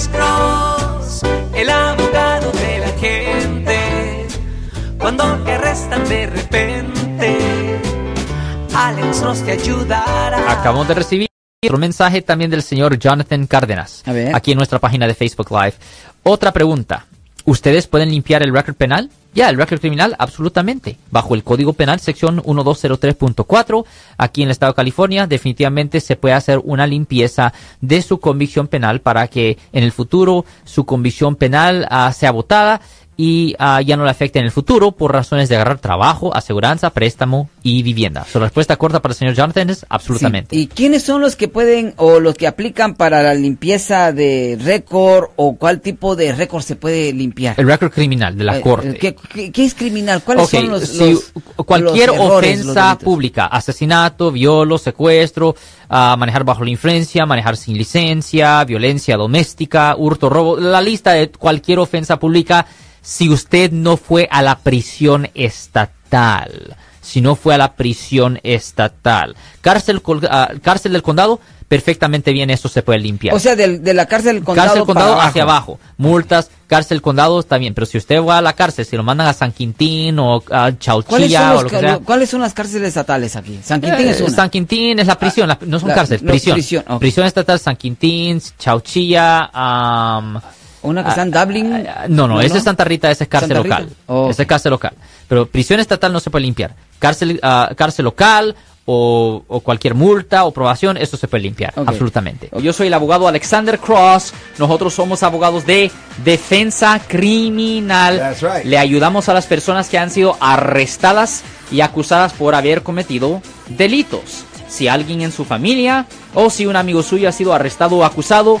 Alex Cross, el abogado de la gente. Cuando te arrestan de repente, Alex Cross te ayudará. Acabamos de recibir otro mensaje también del señor Jonathan Cárdenas. Aquí en nuestra página de Facebook Live. Otra pregunta. ¿Ustedes pueden limpiar el récord penal? Ya, el récord criminal, absolutamente. Bajo el Código Penal, sección 1203.4, aquí en el Estado de California, definitivamente se puede hacer una limpieza de su convicción penal para que en el futuro su convicción penal ah, sea votada y ah, ya no le afecte en el futuro por razones de agarrar trabajo, aseguranza, préstamo y vivienda. Su respuesta corta para el señor Jonathan es absolutamente. Sí. ¿Y quiénes son los que pueden o los que aplican para la limpieza de récord o cuál tipo de récord se puede limpiar? El récord criminal de la Eh, corte. ¿qué, qué, qué es criminal? ¿Cuáles son los, si los- cualquier los errores, los ofensa pública, asesinato, violo, secuestro, ah, manejar bajo la influencia, manejar sin licencia, violencia doméstica, hurto, robo, la lista de cualquier ofensa pública, si usted no fue a la prisión estatal, si no fue a la prisión estatal, cárcel, ah, cárcel del condado, perfectamente bien eso se puede limpiar. O sea, del- de, la cárcel del condado, cárcel condado para hacia abajo. Multas, cárcel condado está bien, pero si usted va a la cárcel, si lo mandan a San Quintín o a ¿Cuáles Chauchilla o lo que sea. ¿Cuáles son las cárceles estatales aquí? San Quintín Eh, es una. San Quintín es la prisión, la- no son la- cárceles, no, prisión. prisión. Prisión estatal San Quintín, Chauchilla, am, Una que está en Dublin. ah, no, no, ese es Santa Rita, ese es cárcel local. Oh, Ese es cárcel local. Pero prisión estatal no se puede limpiar. Cárcel, ah, cárcel local o, o cualquier multa o probación, eso se puede limpiar, absolutamente. Yo soy el abogado Alexander Cross. Nosotros somos abogados de defensa criminal. That's right. Le ayudamos a las personas que han sido arrestadas y acusadas por haber cometido delitos. Si alguien en su familia o si un amigo suyo ha sido arrestado o acusado,